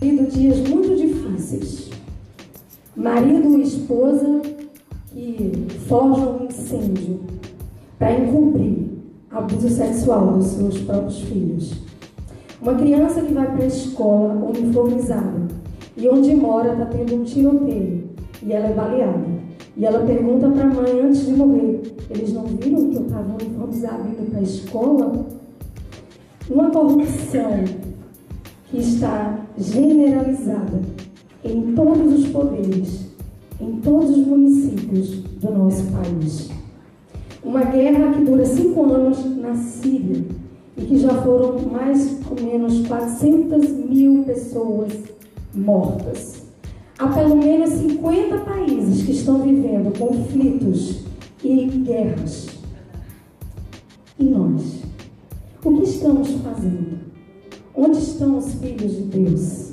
vivido dias muito difíceis. Marido e esposa que forjam um incêndio para encobrir abuso sexual dos seus próprios filhos. Uma criança que vai para a escola uniformizada e onde mora está tendo um tiroteio e ela é baleada. E ela pergunta para a mãe antes de morrer: Eles não viram que eu estava uniformizada indo para a escola? Uma corrupção que está generalizada em todos os poderes, em todos os municípios do nosso país. Uma guerra que dura cinco anos na Síria e que já foram mais ou menos 400 mil pessoas mortas. Há pelo menos 50 países que estão vivendo conflitos e guerras. E nós? O que estamos fazendo? Onde estão os filhos de Deus?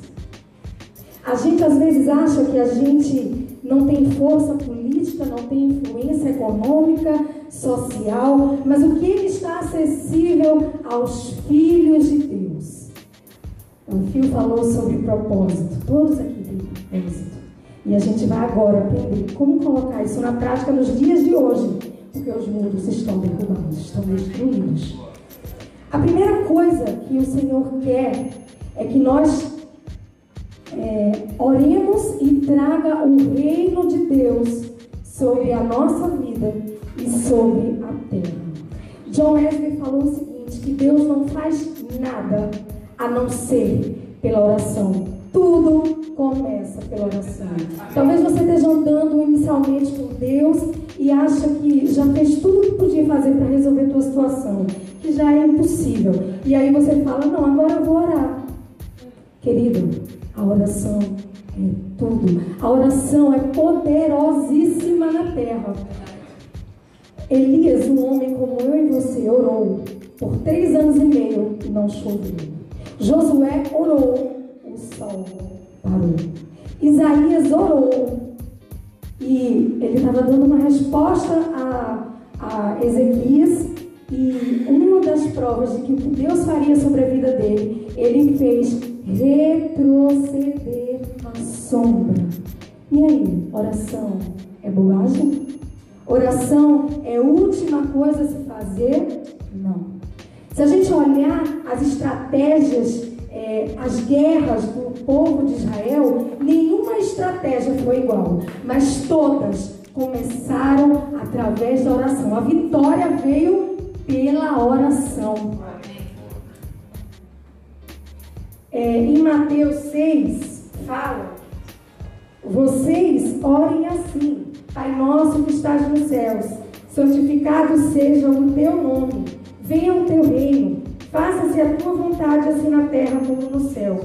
A gente às vezes acha que a gente não tem força política, não tem influência econômica, social, mas o que está acessível aos filhos de Deus? O Fio falou sobre propósito. Todos aqui têm propósito. E a gente vai agora aprender como colocar isso na prática nos dias de hoje, porque os mundos estão derrubados, estão destruídos. A primeira coisa que o Senhor quer é que nós é, oremos e traga o reino de Deus sobre a nossa vida e sobre a terra. John Wesley falou o seguinte, que Deus não faz nada a não ser pela oração. Tudo começa pela oração. Talvez você esteja andando inicialmente com Deus e acha que já fez tudo o que podia fazer para resolver a tua situação, que já é impossível. E aí você fala, não, agora eu vou orar. Querido, a oração é tudo. A oração é poderosíssima na terra. Elias, um homem como eu e você, orou por três anos e meio e não choveu. Josué orou, parou. Isaías orou e ele estava dando uma resposta a, a Ezequias e uma das provas de que o que Deus faria sobre a vida dele, ele fez retroceder a sombra. E aí, oração é bobagem? Oração é a última coisa a se fazer? Não. Se a gente olhar as estratégias, é, as guerras do povo de Israel, nenhuma estratégia foi igual, mas todas começaram através da oração. A vitória veio pela oração. É, em Mateus 6, fala: Vocês orem assim, Pai nosso que estás nos céus, santificado seja o teu nome, venha o teu reino, faça-se a tua vontade, assim na terra como no céu.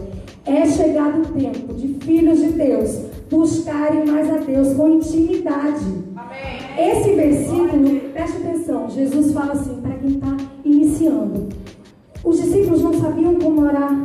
É chegado o tempo de filhos de Deus buscarem mais a Deus com intimidade. Amém. Esse versículo, preste atenção, Jesus fala assim para quem está iniciando. Os discípulos não sabiam como orar.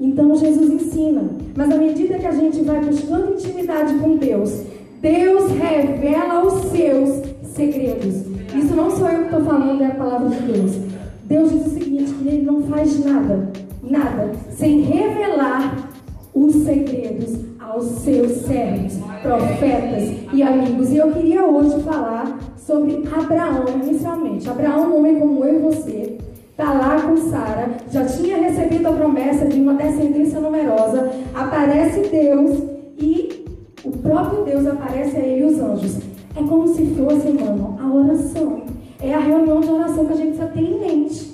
Então Jesus ensina. Mas à medida que a gente vai buscando intimidade com Deus, Deus revela os seus segredos. Isso não sou eu que estou falando, é a palavra de Deus. Deus diz o seguinte: que Ele não faz nada, nada, sem revelar os segredos aos seus servos, profetas e amigos. E eu queria hoje falar sobre Abraão, inicialmente. Abraão, um homem como eu e você, está lá com Sara, já tinha recebido a promessa de uma descendência numerosa. Aparece Deus e o próprio Deus aparece a ele e os anjos. É como se fosse, irmão, a oração. É a reunião de oração que a gente precisa ter em mente.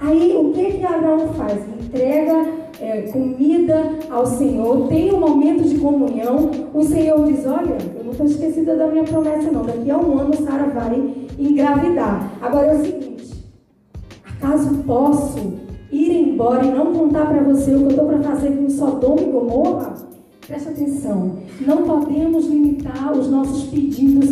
Aí, o que que Abraão faz? Entrega é, comida ao Senhor, tem um momento de comunhão. O Senhor diz: Olha, eu não estou esquecida da minha promessa, não. Daqui a um ano Sara vai engravidar. Agora é o seguinte: acaso posso ir embora e não contar para você o que eu estou para fazer com Sodoma e Gomorra? Preste atenção, não podemos limitar os nossos pedidos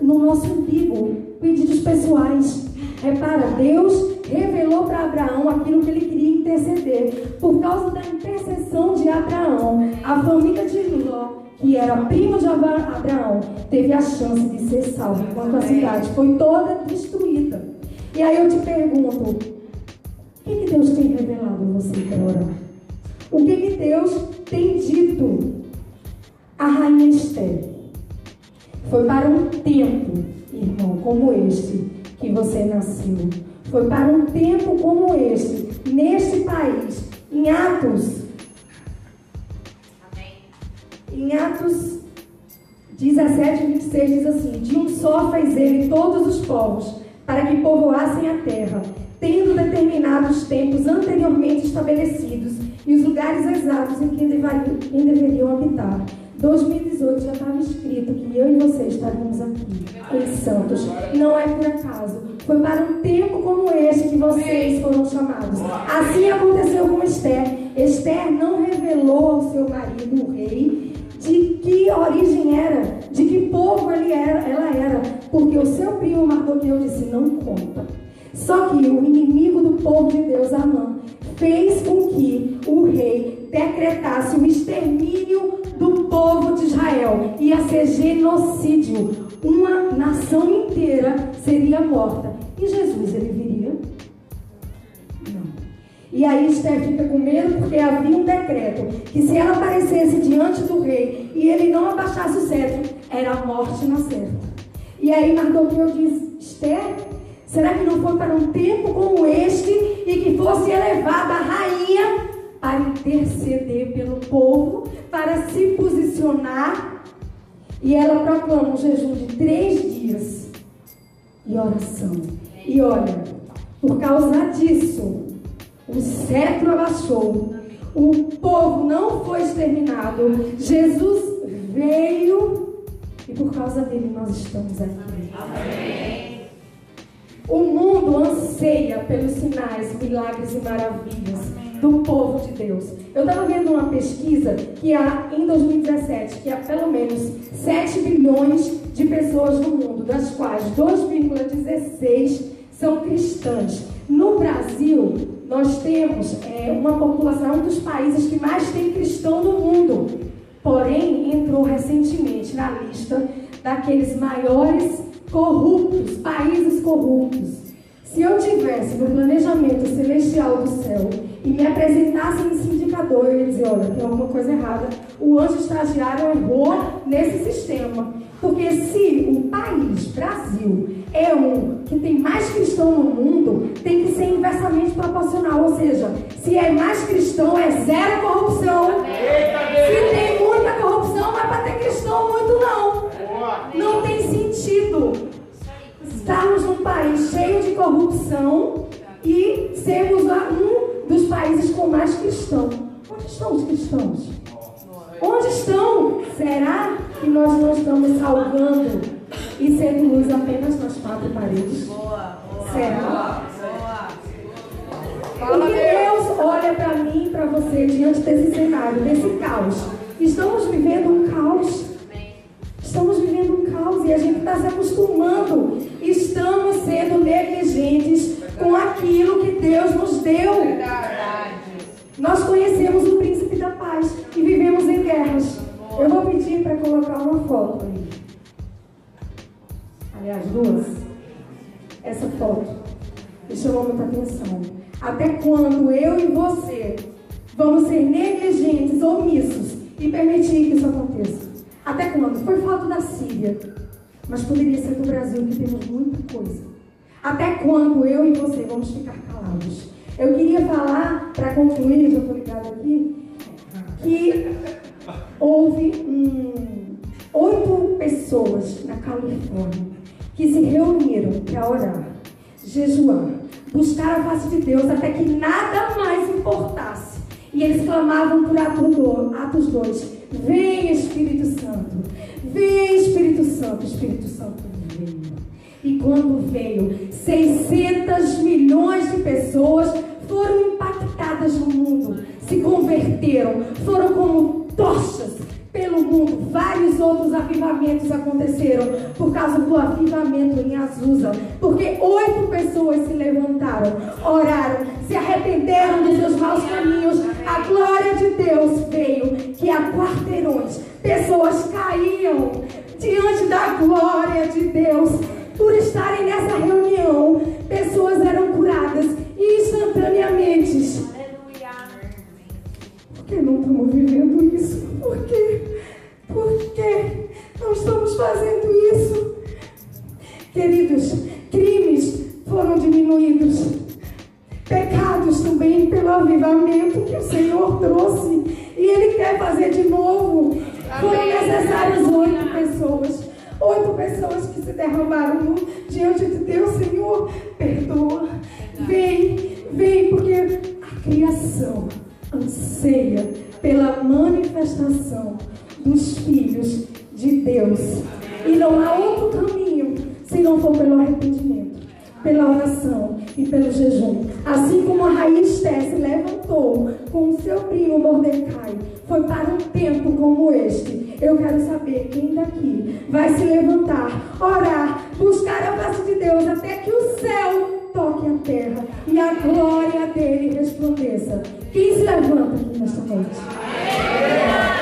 no nosso umbigo, pedidos pessoais. Repara, Deus revelou para Abraão aquilo que ele queria interceder. Por causa da intercessão de Abraão, a família de Ló, que era prima de Abraão, teve a chance de ser salva, enquanto a cidade foi toda destruída. E aí eu te pergunto, o que, que Deus tem revelado a você para orar? O que, que Deus tem dito à rainha Esther? Foi para um tempo, irmão, como este que você nasceu. Foi para um tempo como este, neste país, em Atos. Amém. Em Atos 17, 26 diz assim: De um só fez ele todos os povos, para que povoassem a terra, tendo determinados tempos anteriormente estabelecidos e os lugares exatos em que deveriam habitar 2018 já estava escrito que eu e você estaríamos aqui em Santos. Não é por acaso. Foi para um tempo como este que vocês foram chamados. Assim aconteceu com Esther. Esther não revelou ao seu marido, o rei, de que origem era, de que povo ele era, ela era, porque o seu primo Mardoqueu disse: não conta. Só que o inimigo do povo de Deus, Amã, fez com que o rei decretasse o extermínio do povo de Israel. Ia ser genocídio. Uma nação inteira seria morta. E Jesus, ele viria? Não. E aí Esther fica com medo porque havia um decreto que se ela aparecesse diante do rei e ele não abaixasse o cetro, era a morte na certa. E aí Mardoqueu diz, Esther, será que não foi para um tempo como este e que fosse elevada a rainha para interceder pelo povo, para se posicionar. E ela proclama um jejum de três dias e oração. E olha, por causa disso, o cetro abaixou, o povo não foi exterminado, Jesus veio e por causa dele nós estamos aqui. Amém. O mundo anseia pelos sinais, milagres e maravilhas do povo de Deus. Eu estava vendo uma pesquisa que há em 2017 que há pelo menos 7 bilhões de pessoas no mundo, das quais 2,16 são cristãs. No Brasil, nós temos é, uma população, um dos países que mais tem cristão no mundo. Porém, entrou recentemente na lista daqueles maiores corruptos, países corruptos. Se eu tivesse no planejamento celestial do céu e me apresentassem esse indicador, eu ia dizer, olha, tem alguma coisa errada. O anjo estagiário errou nesse sistema. Porque se o país, Brasil, é um que tem mais cristão no mundo, tem que ser inversamente proporcional. Ou seja, se é mais cristão, é zero corrupção. Se tem e sermos um dos países com mais cristãos. Onde estão os cristãos? Onde estão? Será que nós não estamos salvando e sendo luz apenas nas quatro paredes? Será? Porque Deus olha para mim e para você diante desse cenário, desse caos. Estamos vivendo um caos. Estamos vivendo um caos e a gente está se acostumando vamos ser negligentes, omissos e permitir que isso aconteça? Até quando? Foi foto da Síria. Mas poderia ser do Brasil, que temos muita coisa. Até quando eu e você vamos ficar calados? Eu queria falar, para concluir, já estou ligado aqui, que houve um, oito pessoas na Califórnia que se reuniram para orar, jejuar, buscar a face de Deus até que nada mais importasse. E eles clamavam por Atos 2: Vem Espírito Santo, vem Espírito Santo, Espírito Santo veio. E quando veio, 600 milhões de pessoas foram impactadas no mundo, se converteram, foram como tochas pelo mundo. Vários outros avivamentos aconteceram por causa do avivamento em Azusa. Porque oito pessoas se levantaram, oraram, se arrependeram dos seus maus caminhos a glória de Deus veio, que há quarteirões, pessoas caíam diante da glória de Deus. Por estarem nessa reunião, pessoas eram curadas instantaneamente. Aleluia. Por que não estamos vivendo isso? Por quê? Por que não estamos fazendo isso? Queridos, crimes foram diminuídos Pecados também pelo avivamento que o Senhor trouxe. E Ele quer fazer de novo. Foram necessárias oito pessoas. Oito pessoas que se derramaram diante de Deus. Senhor, perdoa. Vem, vem, porque a criação anseia pela manifestação dos filhos de Deus. E não há outro caminho se não for pelo arrependimento, pela oração e pelo jejum. Assim como a raiz se levantou com o seu primo Mordecai, foi para um tempo como este. Eu quero saber quem daqui vai se levantar, orar, buscar a face de Deus até que o céu toque a terra e a glória dele resplandeça. Quem se levanta aqui nesta noite?